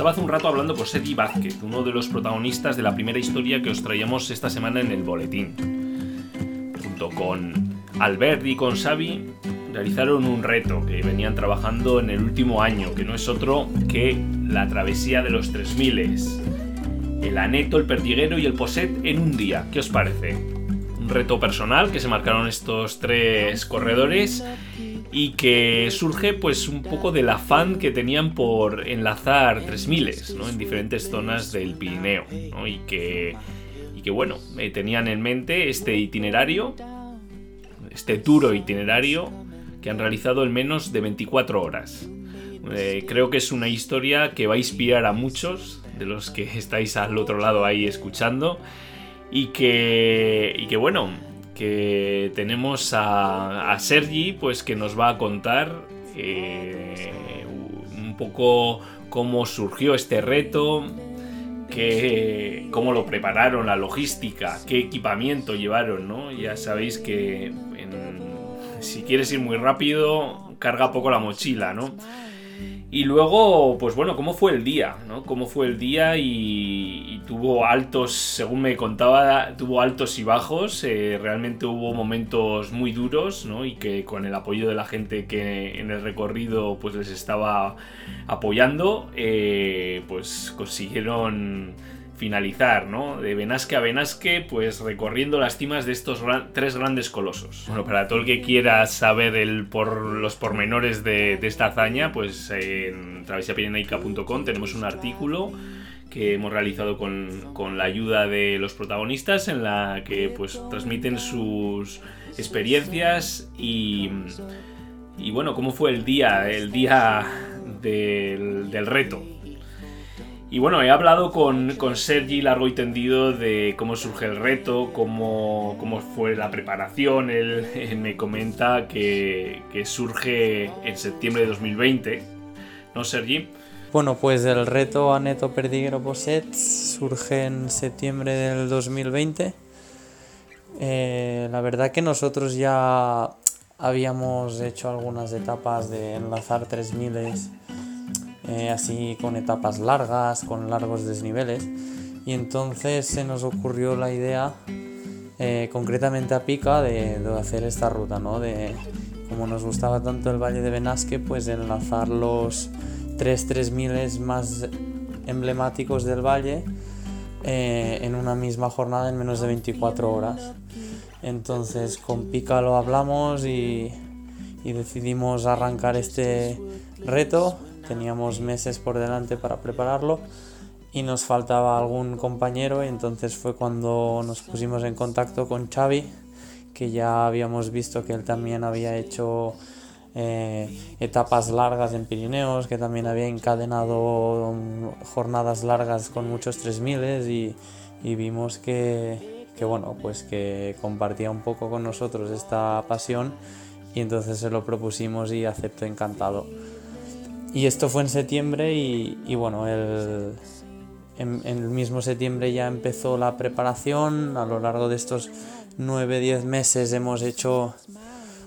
Estaba hace un rato hablando con Sergi Vázquez, uno de los protagonistas de la primera historia que os traíamos esta semana en el boletín. Junto con Albert y con Xavi realizaron un reto que venían trabajando en el último año, que no es otro que la travesía de los 3000 el Aneto, el Perdiguero y el Poset en un día. ¿Qué os parece? Un reto personal que se marcaron estos tres corredores y que surge pues un poco del afán que tenían por enlazar 3000 ¿no? en diferentes zonas del Pirineo ¿no? y, que, y que bueno, eh, tenían en mente este itinerario, este duro itinerario que han realizado en menos de 24 horas. Eh, creo que es una historia que va a inspirar a muchos de los que estáis al otro lado ahí escuchando. Y que, y que bueno, que tenemos a, Sergi, pues que nos va a contar eh, un poco cómo surgió este reto, que, cómo lo prepararon, la logística, qué equipamiento llevaron, ¿no? Ya sabéis que si quieres ir muy rápido, carga poco la mochila, ¿no? Y luego, pues bueno, ¿cómo fue el día? ¿no? ¿Cómo fue el día? Y, y tuvo altos, según me contaba, tuvo altos y bajos. eh, realmente hubo momentos muy duros, ¿no? Y que con el apoyo de la gente que en el recorrido pues les estaba apoyando, eh, pues consiguieron finalizar, ¿no? De Benasque a Benasque, pues recorriendo las cimas de estos tres grandes colosos. Bueno, para todo el que quiera saber el por, los pormenores de, de esta hazaña, pues en travesiapirenaica.com tenemos un artículo que hemos realizado con, con la ayuda de los protagonistas en la que pues transmiten sus experiencias y, y bueno, cómo fue el día, el día del, del reto. Y bueno, he hablado con, con Sergi largo y tendido de cómo surge el reto, cómo, cómo fue la preparación. Él me comenta que, surge en septiembre de 2020. ¿No, Sergi? Bueno, pues el reto Aneto Perdiguero Poset surge en septiembre del 2020. Eh, la verdad que nosotros ya habíamos hecho algunas etapas de enlazar 3000 eh, así con etapas largas, con largos desniveles. Y entonces se nos ocurrió la idea, eh, concretamente a Pica, de, hacer esta ruta, ¿no? De, como nos gustaba tanto el Valle de Benasque, pues enlazar los tres 3000 más emblemáticos del valle eh, en una misma jornada en menos de 24 horas. Entonces con Pica lo hablamos y decidimos arrancar este reto. Teníamos meses por delante para prepararlo y nos faltaba algún compañero y entonces fue cuando nos pusimos en contacto con Xavi, que ya habíamos visto que él también había hecho eh, etapas largas en Pirineos, que también había encadenado jornadas largas con muchos 3000 y, y vimos que, que, bueno, pues que compartía un poco con nosotros esta pasión y entonces se lo propusimos y aceptó encantado. Y esto fue en septiembre y, bueno, el, en, el mismo septiembre ya empezó la preparación. A lo largo de estos 9-10 meses hemos hecho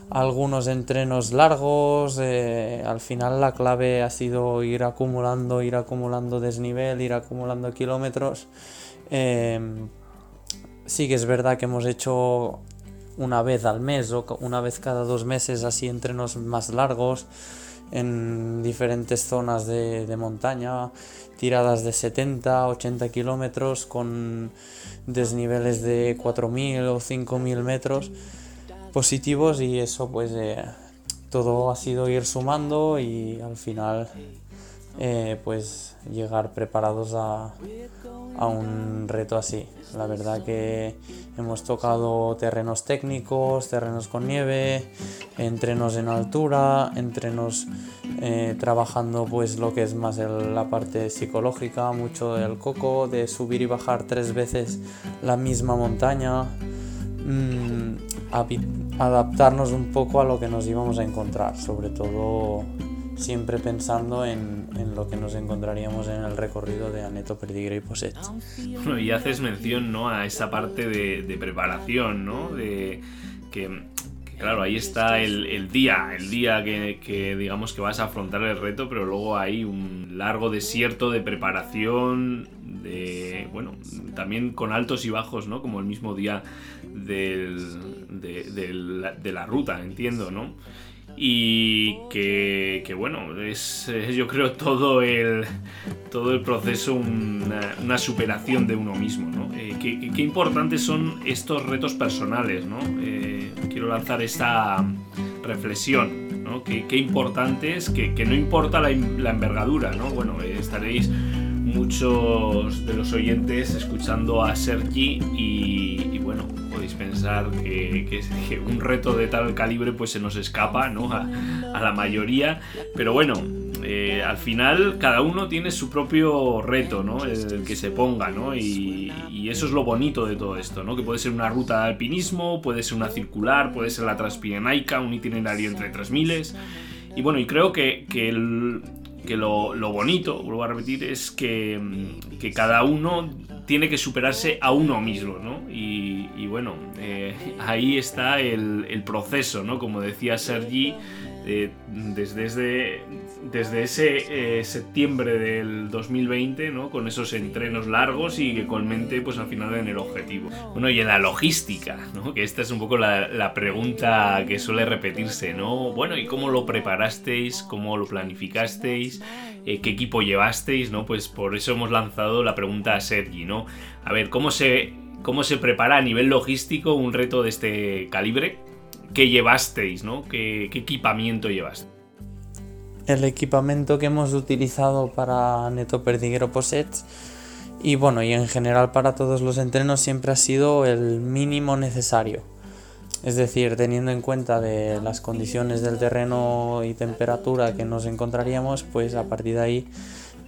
algunos entrenos largos. eh, al final la clave ha sido ir acumulando, ir acumulando desnivel, ir acumulando kilómetros. Eh, sí que es verdad que hemos hecho una vez al mes o una vez cada dos meses así entrenos más largos. En diferentes zonas de, montaña, tiradas de 70, 80 kilómetros con desniveles de 4.000 o 5.000 metros positivos y eso pues eh, todo ha sido ir sumando y al final eh, pues llegar preparados a, a un reto así. La verdad que hemos tocado terrenos técnicos, terrenos con nieve, entrenos en altura, entrenos eh, trabajando pues lo que es más la parte psicológica, mucho del coco, de subir y bajar tres veces la misma montaña, mm, adaptarnos un poco a lo que nos íbamos a encontrar, sobre todo siempre pensando en, en lo que nos encontraríamos en el recorrido de Aneto, Perdigra y Poset. Bueno, y haces mención, ¿no? A esa parte de, de preparación, ¿no? De que, claro, ahí está el, el día, el día que, que digamos que vas a afrontar el reto, pero luego hay un largo desierto de preparación, de, bueno, también con altos y bajos, ¿no? Como el mismo día del- de la ruta, entiendo, ¿no? Y que, que, bueno, es, yo creo todo el, todo el proceso una, superación de uno mismo, ¿no? Eh, qué, importantes son estos retos personales, ¿no? Eh, quiero lanzar esta reflexión, ¿no? Qué, qué importante es que, que no importa la, la envergadura, ¿no? Bueno, eh, estaréis muchos de los oyentes escuchando a Sergi y bueno, podéis pensar que, que- un reto de tal calibre pues se nos escapa, ¿no? A, a la mayoría, pero bueno, eh, al final cada uno tiene su propio reto, ¿no? El que se ponga, ¿no? Y, eso es lo bonito de todo esto, ¿no? Que puede ser una ruta de alpinismo, puede ser una circular, puede ser la Transpirenaica, un itinerario entre 3000 y bueno, y creo que, que lo, bonito, vuelvo a repetir, es que cada uno tiene que superarse a uno mismo, ¿no? Y, bueno, eh, ahí está el, proceso, ¿no? Como decía Sergi, eh, desde, ese eh, septiembre del 2020, ¿no? Con esos entrenos largos y que culmente, pues al final en el objetivo. Bueno, y en la logística, ¿no? Que esta es un poco la, la pregunta que suele repetirse, ¿no? Bueno, ¿y cómo lo preparasteis? ¿Cómo lo planificasteis? Eh, ¿Qué equipo llevasteis? ¿No? Pues por eso hemos lanzado la pregunta a Sergi, ¿no? A ver, ¿cómo se, cómo se prepara a nivel logístico un reto de este calibre? ¿Qué llevasteis, no? ¿Qué, equipamiento llevasteis? el equipamiento que hemos utilizado para Neto Perdiguero Posets y bueno, y en general para todos los entrenos siempre ha sido el mínimo necesario. Es decir, teniendo en cuenta de las condiciones del terreno y temperatura que nos encontraríamos, pues a partir de ahí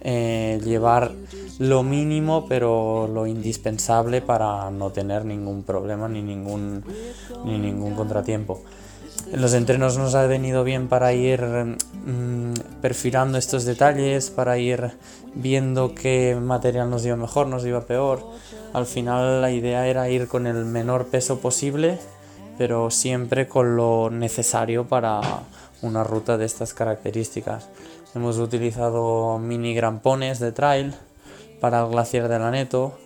eh, llevar lo mínimo pero lo indispensable para no tener ningún problema ni ningún, ni ningún contratiempo. Los entrenos nos ha venido bien para ir mm, perfilando estos detalles, para ir viendo qué material nos iba mejor, nos iba peor. Al final la idea era ir con el menor peso posible, pero siempre con lo necesario para una ruta de estas características. Hemos utilizado mini grampones de trail para el glaciar de la Neto.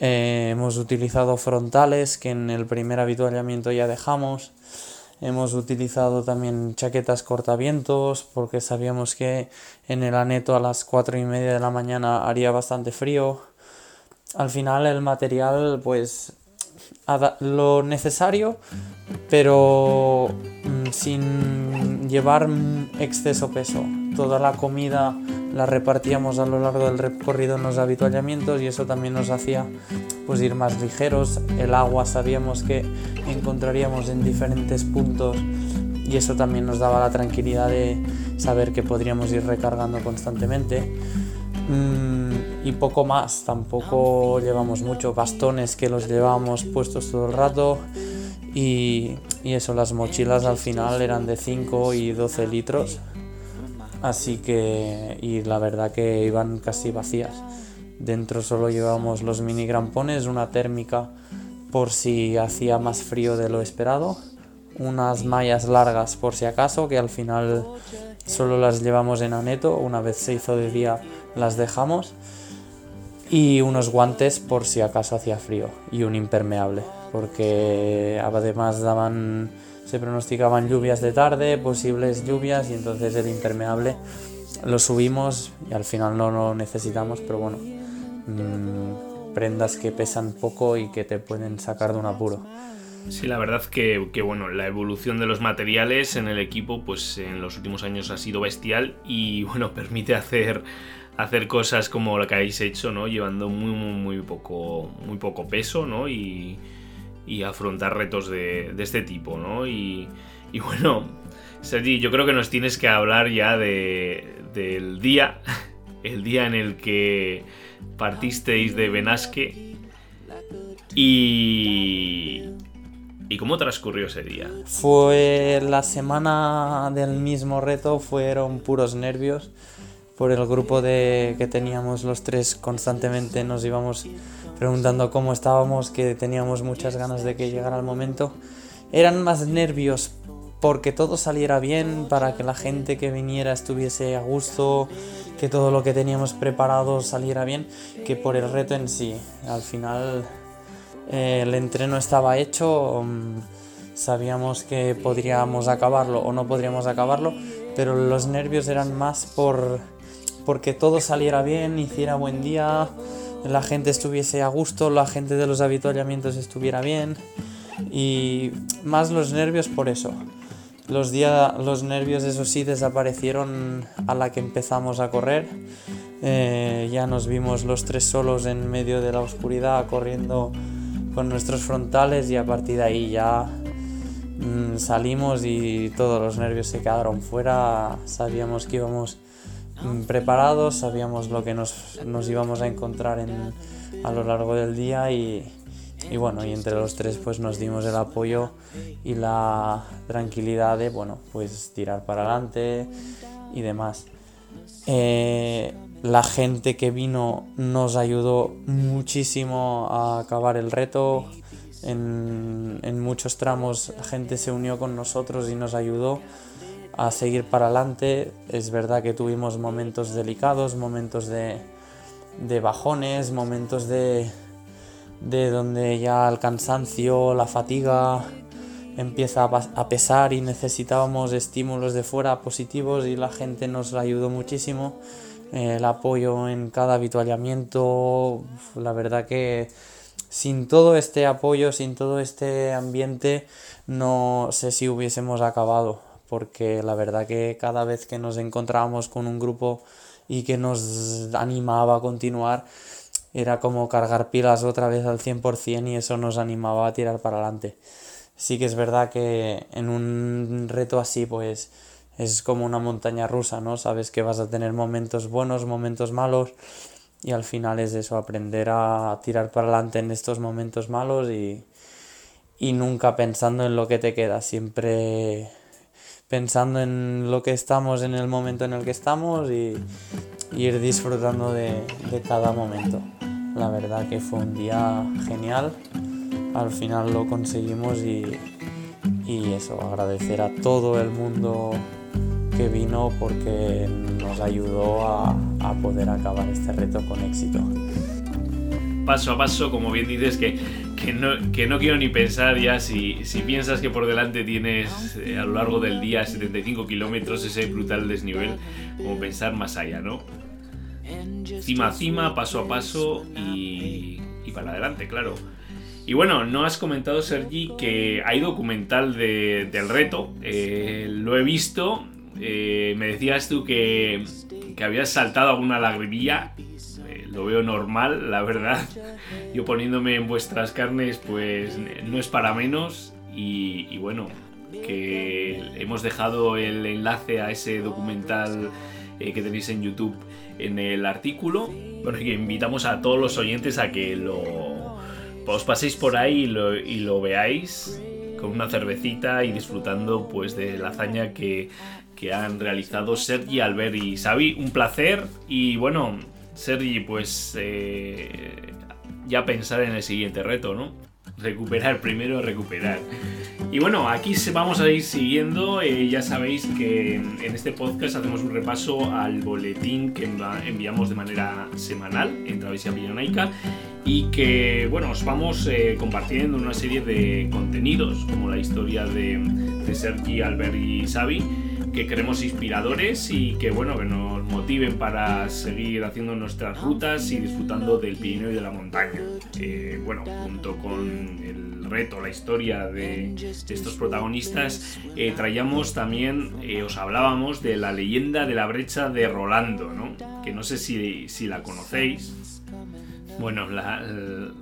Eh, hemos utilizado frontales que en el primer habituallamiento ya dejamos. Hemos utilizado también chaquetas cortavientos porque sabíamos que en el aneto a las 4 y media de la mañana haría bastante frío. Al final el material pues lo necesario pero mm, sin llevar exceso peso. Toda la comida la repartíamos a lo largo del recorrido en los habituallamientos y eso también nos hacía pues ir más ligeros. El agua sabíamos que encontraríamos en diferentes puntos y eso también nos daba la tranquilidad de saber que podríamos ir recargando constantemente. Mm, y poco más, tampoco llevamos mucho, bastones que los llevábamos puestos todo el rato. Y, y eso, las mochilas al final eran de 5 y 12 litros, así que, y la verdad que iban casi vacías. Dentro solo llevábamos los mini grampones, una térmica por si hacía más frío de lo esperado, unas mallas largas por si acaso, que al final solo las llevamos en aneto, una vez se hizo de día las dejamos, y unos guantes por si acaso hacía frío, y un impermeable, porque además daban se pronosticaban lluvias de tarde, posibles lluvias y entonces el impermeable lo subimos y al final no lo necesitamos, pero bueno, mm, prendas que pesan poco y que te pueden sacar de un apuro. Sí, la verdad que, que, bueno, la evolución de los materiales en el equipo, pues en los últimos años ha sido bestial y bueno, permite hacer, hacer cosas como la que habéis hecho, ¿no? Llevando muy, muy, poco, muy poco peso, ¿no? Y, y afrontar retos de, de, este tipo, ¿no? Y, y bueno, Sergi, yo creo que nos tienes que hablar ya de, del día, el día en el que partisteis de Benasque y, ¿Y cómo transcurrió ese día? Fue la semana del mismo reto, fueron puros nervios. Por el grupo de que teníamos los tres constantemente nos íbamos preguntando cómo estábamos, que teníamos muchas ganas de que llegara el momento. Eran más nervios porque todo saliera bien, para que la gente que viniera estuviese a gusto, que todo lo que teníamos preparado saliera bien, que por el reto en sí. Al final eh, el entreno estaba hecho, um, sabíamos que podríamos acabarlo o no podríamos acabarlo, pero los nervios eran más por porque todo saliera bien, hiciera buen día, la gente estuviese a gusto, la gente de los avituallamientos estuviera bien y más los nervios por eso. Los, día, los nervios, eso sí, desaparecieron a la que empezamos a correr. Eh, ya nos vimos los tres solos en medio de la oscuridad corriendo con nuestros frontales y a partir de ahí ya mmm, salimos y todos los nervios se quedaron fuera. Sabíamos que íbamos preparados, sabíamos lo que nos, nos íbamos a encontrar en, a lo largo del día y, y bueno, y entre los tres pues nos dimos el apoyo y la tranquilidad de, bueno, pues tirar para adelante y demás. Eh, la gente que vino nos ayudó muchísimo a acabar el reto. En, en muchos tramos la gente se unió con nosotros y nos ayudó a seguir para adelante. Es verdad que tuvimos momentos delicados, momentos de, bajones, momentos de, de donde ya el cansancio, la fatiga empieza a pesar y necesitábamos estímulos de fuera positivos y la gente nos ayudó muchísimo. El apoyo en cada habituallamiento, la verdad que sin todo este apoyo, sin todo este ambiente, no sé si hubiésemos acabado, porque la verdad que cada vez que nos encontrábamos con un grupo y que nos animaba a continuar, era como cargar pilas otra vez al 100% y eso nos animaba a tirar para adelante. Sí que es verdad que en un reto así pues es como una montaña rusa, ¿no? Sabes que vas a tener momentos buenos, momentos malos y al final es eso, aprender a tirar para adelante en estos momentos malos y, y nunca pensando en lo que te queda, siempre pensando en lo que estamos en el momento en el que estamos y, y ir disfrutando de, de cada momento. La verdad que fue un día genial. Al final lo conseguimos y, y eso, agradecer a todo el mundo que vino porque nos ayudó a, a, poder acabar este reto con éxito. Paso a paso, como bien dices, que, que, no, que no quiero ni pensar ya si, si piensas que por delante tienes eh, a lo largo del día 75 kilómetros ese brutal desnivel, como pensar más allá, ¿no? cima a cima, paso a paso y, y para adelante, claro. Y bueno, no has comentado, Sergi, que hay documental de, del reto. Eh, lo he visto. Eh, me decías tú que, que habías saltado alguna lagrimilla. Lo veo normal, la verdad. Yo poniéndome en vuestras carnes, pues no es para menos. Y, bueno, que hemos dejado el enlace a ese documental eh, que tenéis en YouTube en el artículo. Bueno, que invitamos a todos los oyentes a que lo os paséis por ahí y lo, y lo veáis con una cervecita y disfrutando pues de la hazaña que, que han realizado Sergi, Albert y Xavi. Un placer y bueno, Sergi, pues eh, ya pensar en el siguiente reto, ¿no? Recuperar primero, recuperar. Y bueno, aquí vamos a ir siguiendo. Eh, ya sabéis que en este podcast hacemos un repaso al boletín que enviamos de manera semanal en Travesía Pirenaica. y que bueno, os vamos eh, compartiendo una serie de contenidos como la historia de, de Sergi, Albert y Xavi que creemos inspiradores y que bueno que nos motiven para seguir haciendo nuestras rutas y disfrutando del Pirineo y de la montaña. Eh, bueno, junto con el reto, la historia de, estos protagonistas, eh, traíamos también, eh, os hablábamos de la leyenda de la brecha de Rolando, ¿no? que no sé si, si la conocéis. Bueno, la,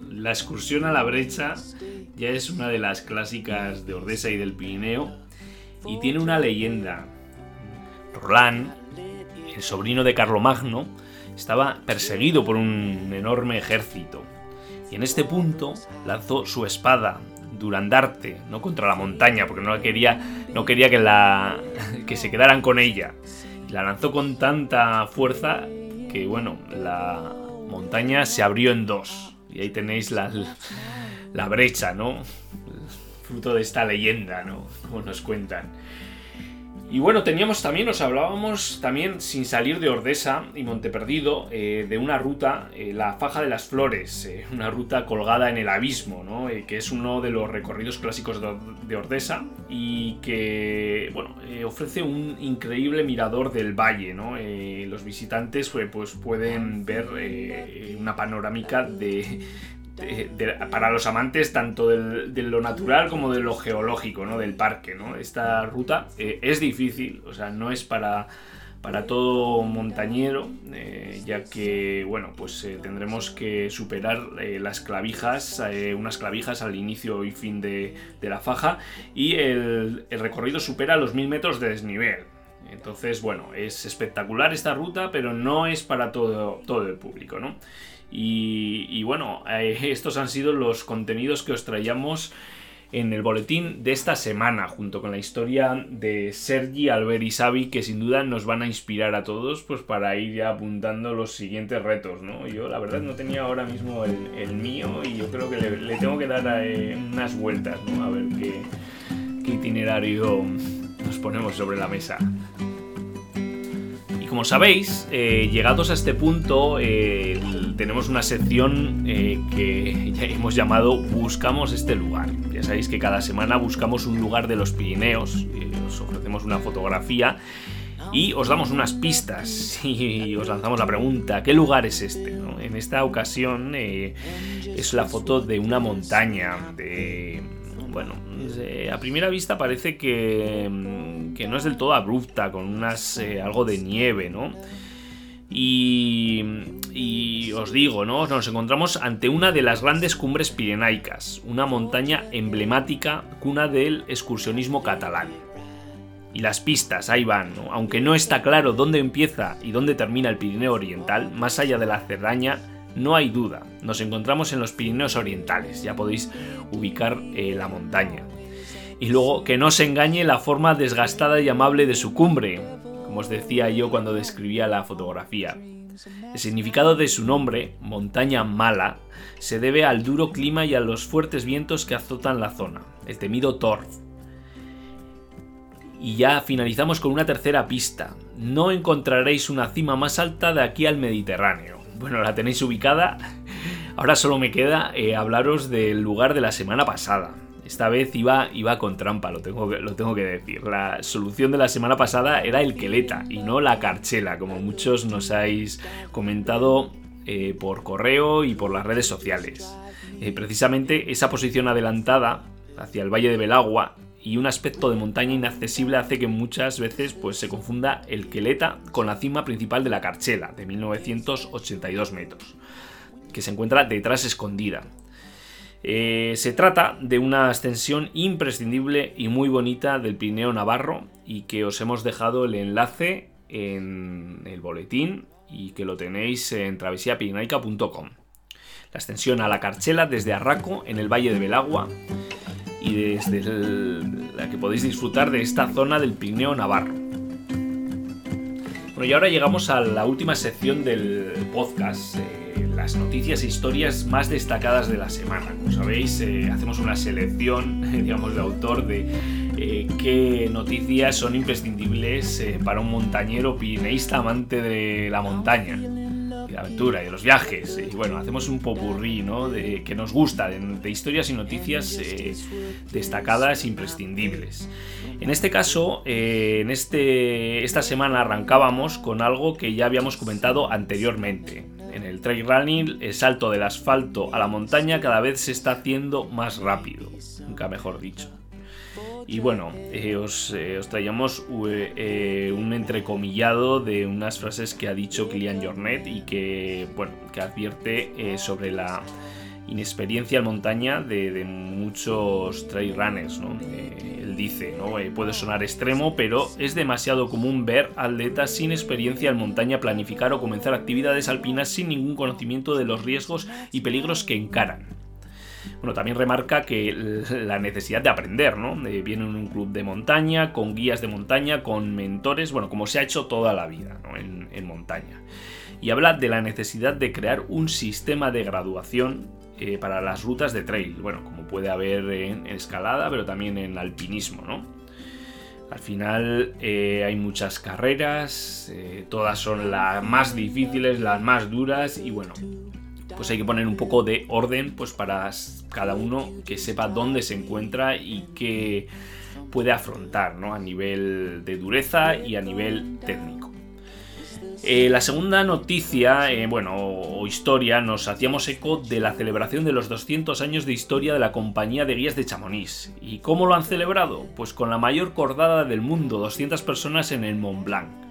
la excursión a la brecha ya es una de las clásicas de Ordesa y del Pirineo y tiene una leyenda Roland, el sobrino de Carlomagno, estaba perseguido por un enorme ejército. Y en este punto lanzó su espada, Durandarte, no contra la montaña, porque no quería, no quería que, la, que se quedaran con ella. la lanzó con tanta fuerza que, bueno, la montaña se abrió en dos. Y ahí tenéis la, la brecha, ¿no? Fruto de esta leyenda, ¿no? Como nos cuentan. Y bueno, teníamos también, nos hablábamos también sin salir de Ordesa y Monteperdido eh, de una ruta, eh, la Faja de las Flores, eh, una ruta colgada en el abismo, ¿no? que es uno de los recorridos clásicos de, Ordesa y que, bueno, ofrece un increíble mirador del valle, ¿no? los visitantes pues, pues pueden ver una panorámica de, para los amantes tanto de lo natural como de lo geológico, ¿no? Del parque, ¿no? Esta ruta eh, es difícil, o sea, no es para, para todo montañero, eh, ya que, bueno, pues eh, tendremos que superar las clavijas, unas clavijas al inicio y fin de, la faja, y el, el, recorrido supera los mil metros de desnivel. Entonces, bueno, es espectacular esta ruta, pero no es para todo, todo el público, ¿no? Y, bueno, eh, estos han sido los contenidos que os traíamos en el boletín de esta semana, junto con la historia de Sergi, Albert y Xavi, que sin duda nos van a inspirar a todos pues para ir ya apuntando los siguientes retos, ¿no? Yo la verdad no tenía ahora mismo el, mío y yo creo que le, tengo que dar eh, unas vueltas, ¿no? A ver qué, qué itinerario nos ponemos sobre la mesa como sabéis, eh, llegados a este punto, eh, tenemos una sección eh, que hemos llamado Buscamos este lugar. Ya sabéis que cada semana buscamos un lugar de los Pirineos, os ofrecemos una fotografía y os damos unas pistas y os lanzamos la pregunta, ¿qué lugar es este? En esta ocasión es la foto de una montaña, de bueno, a primera vista parece que, mm, que, no es del todo abrupta, con unas eh, algo de nieve, ¿no? Y, y, os digo, ¿no? Nos encontramos ante una de las grandes cumbres pirenaicas, una montaña emblemática, cuna del excursionismo catalán. Y las pistas, ahí van, ¿no? Aunque no está claro dónde empieza y dónde termina el Pirineo Oriental, más allá de la Cerdaña, no hay duda, nos encontramos en los Pirineos Orientales, ya podéis ubicar eh, la montaña. Y luego que no se engañe la forma desgastada y amable de su cumbre, como os decía yo cuando describía la fotografía. El significado de su nombre, montaña mala, se debe al duro clima y a los fuertes vientos que azotan la zona, el temido torf. Y ya finalizamos con una tercera pista. No encontraréis una cima más alta de aquí al Mediterráneo. Bueno, la tenéis ubicada. Ahora solo me queda eh, hablaros del lugar de la semana pasada. Esta vez iba, iba con trampa, lo tengo, que, lo tengo que decir. La solución de la semana pasada era el queleta y no la carchela, como muchos nos habéis comentado eh, por correo y por las redes sociales. Eh, precisamente esa posición adelantada hacia el Valle de Belagua y un aspecto de montaña inaccesible hace que muchas veces pues, se confunda el Queleta con la cima principal de la Carchela, de 1982 metros, que se encuentra detrás escondida. Eh, se trata de una ascensión imprescindible y muy bonita del Pirineo Navarro y que os hemos dejado el enlace en el boletín y que lo tenéis en travesiapirinaica.com. La ascensión a la Carchela desde Arraco en el Valle de Belagua y desde la que podéis disfrutar de esta zona del Pirineo Navarro. Bueno, y ahora llegamos a la última sección del podcast, eh, las noticias e historias más destacadas de la semana. Como sabéis, eh, hacemos una selección, digamos, de autor de eh, qué noticias son imprescindibles para un montañero pirineísta amante de la montaña de aventura y de los viajes. Y bueno, hacemos un popurrí, ¿no? De, que nos gusta, de, historias y noticias eh, destacadas imprescindibles. En este caso, eh, en este, esta semana arrancábamos con algo que ya habíamos comentado anteriormente. En el trail running, el salto del asfalto a la montaña cada vez se está haciendo más rápido, nunca mejor dicho. Y bueno, eh, os, eh, os, traíamos eh, un entrecomillado de unas frases que ha dicho Kilian Jornet y que, bueno, que advierte sobre la inexperiencia en montaña de, muchos trail runners. ¿no? él dice, ¿no? puede sonar extremo, pero es demasiado común ver atletas sin experiencia en montaña planificar o comenzar actividades alpinas sin ningún conocimiento de los riesgos y peligros que encaran. Bueno, también remarca que la necesidad de aprender, ¿no? viene en un club de montaña, con guías de montaña, con mentores, bueno, como se ha hecho toda la vida en, montaña. Y habla de la necesidad de crear un sistema de graduación eh, para las rutas de trail, bueno, como puede haber en, escalada, pero también en alpinismo, ¿no? Al final eh, hay muchas carreras, eh, todas son las más difíciles, las más duras y bueno, pues hay que poner un poco de orden pues para cada uno que sepa dónde se encuentra y qué puede afrontar ¿no? a nivel de dureza y a nivel técnico. Eh, la segunda noticia, eh, bueno, o historia, nos hacíamos eco de la celebración de los 200 años de historia de la compañía de guías de Chamonix. ¿Y cómo lo han celebrado? Pues con la mayor cordada del mundo, 200 personas en el Mont Blanc.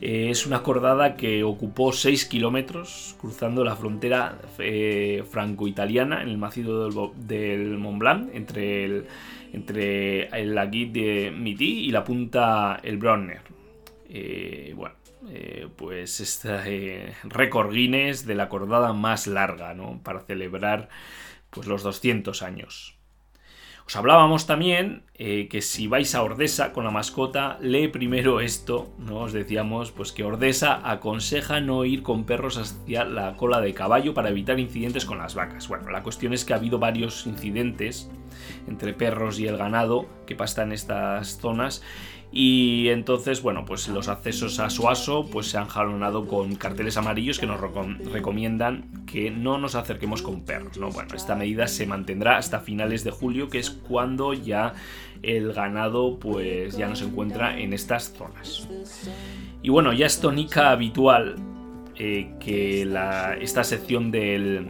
Eh, es una cordada que ocupó 6 kilómetros cruzando la frontera eh, franco-italiana en el macizo del, Mont Blanc entre el, entre el de Midi y la punta El Bronner. Eh, bueno, pues este récord Guinness de la cordada más larga, ¿no? Para celebrar pues los 200 años. Os hablábamos también eh, que si vais a Ordesa con la mascota, lee primero esto, ¿no? Os decíamos pues que Ordesa aconseja no ir con perros hacia la cola de caballo para evitar incidentes con las vacas. Bueno, la cuestión es que ha habido varios incidentes entre perros y el ganado que pasa en estas zonas y entonces, bueno, pues los accesos a Suaso pues se han jalonado con carteles amarillos que nos recomiendan que no nos acerquemos con perros, ¿no? Bueno, esta medida se mantendrá hasta finales de julio, que es cuando ya el ganado pues ya no se encuentra en estas zonas. Y bueno, ya es tónica habitual eh, que esta sección del,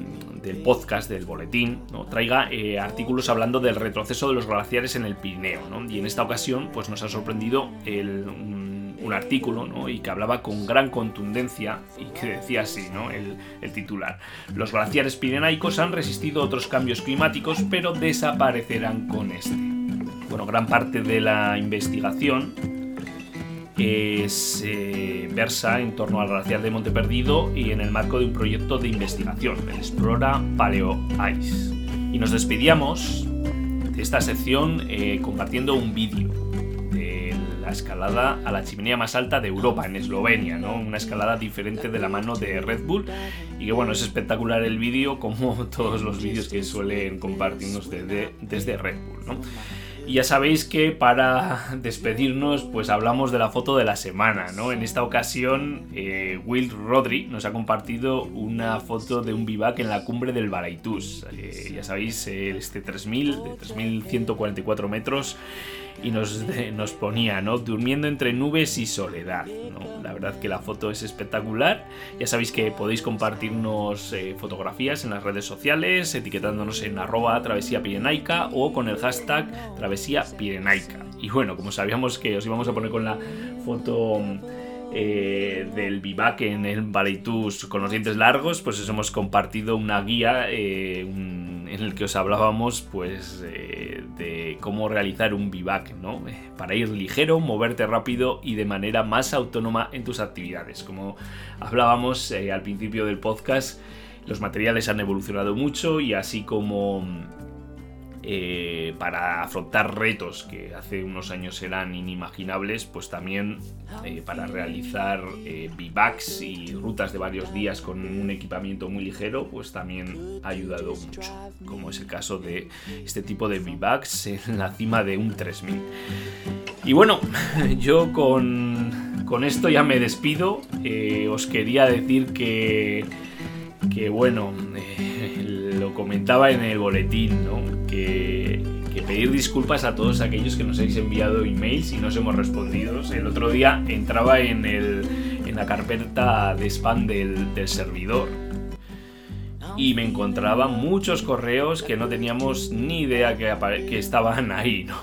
podcast, del boletín, ¿no? traiga eh, artículos hablando del retroceso de los glaciares en el Pirineo. Y en esta ocasión pues, nos ha sorprendido un, artículo y que hablaba con gran contundencia y que decía así ¿no? el, el titular. Los glaciares pirenaicos han resistido otros cambios climáticos pero desaparecerán con este. Bueno, gran parte de la investigación se versa en torno al glaciar de Monte Perdido y en el marco de un proyecto de investigación, el Explora Paleo Ice. Y nos despedíamos de esta sección eh, compartiendo un vídeo de la escalada a la chimenea más alta de Europa, en Eslovenia, ¿no? Una escalada diferente de la mano de Red Bull. Y que bueno, es espectacular el vídeo, como todos los vídeos que suelen compartirnos desde, desde Red Bull, ¿no? Y ya sabéis que para despedirnos, pues hablamos de la foto de la semana, ¿no? En esta ocasión, eh, Will Rodri nos ha compartido una foto de un vivac en la cumbre del Baraitús. Eh, ya sabéis, este 3000, de 3144 metros y nos, nos ponía, ¿no? Durmiendo entre nubes y soledad, ¿no? La verdad que la foto es espectacular. Ya sabéis que podéis compartirnos eh, fotografías en las redes sociales, etiquetándonos en arroba travesía pirenaica o con el hashtag travesía pirenaica. Y bueno, como sabíamos que os íbamos a poner con la foto... Eh, del vivac en el Baleitus con los dientes largos, pues os hemos compartido una guía, eh, en el que os hablábamos pues eh, de cómo realizar un vivac, ¿no? Para ir ligero, moverte rápido y de manera más autónoma en tus actividades. Como hablábamos eh, al principio del podcast, los materiales han evolucionado mucho y así como eh, para afrontar retos que hace unos años eran inimaginables, pues también eh, para realizar eh, y rutas de varios días con un equipamiento muy ligero, pues también ha ayudado mucho, como es el caso de este tipo de bivacs en la cima de un 3000. Y bueno, yo con con esto ya me despido. Eh, os quería decir que, que bueno, comentaba en el boletín, ¿no? Que, pedir disculpas a todos aquellos que nos habéis enviado emails y no os hemos respondido. El otro día entraba en, el, en la carpeta de spam del, del servidor y me encontraba muchos correos que no teníamos ni idea que, que estaban ahí, ¿no?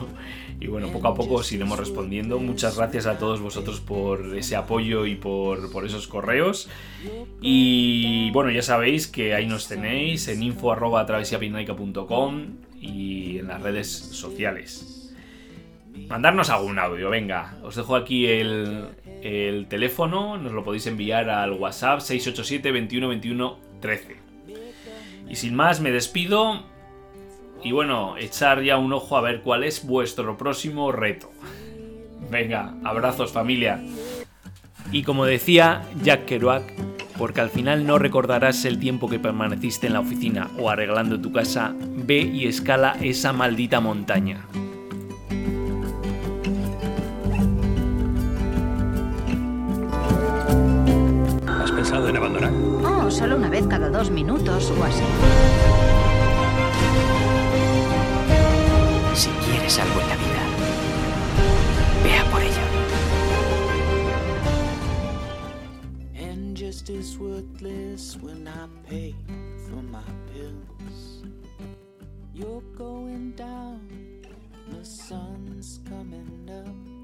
Y bueno, poco a poco os iremos respondiendo. Muchas gracias a todos vosotros por ese apoyo y por, por esos correos. Y bueno, ya sabéis que ahí nos tenéis en info.travesiapinaica.com y en las redes sociales. Mandarnos algún audio, venga. Os dejo aquí el, el teléfono, nos lo podéis enviar al WhatsApp 687 21 21 13. Y sin más, me despido. Y bueno, echar ya un ojo a ver cuál es vuestro próximo reto. Venga, abrazos familia. Y como decía Jack Kerouac, porque al final no recordarás el tiempo que permaneciste en la oficina o arreglando tu casa, ve y escala esa maldita montaña. ¿Has pensado en abandonar? Oh, solo una vez cada dos minutos o así. Quieres algo en la vida, vea por ello. And just as worthless when I pay for my pills. You're going down, the sun's coming up.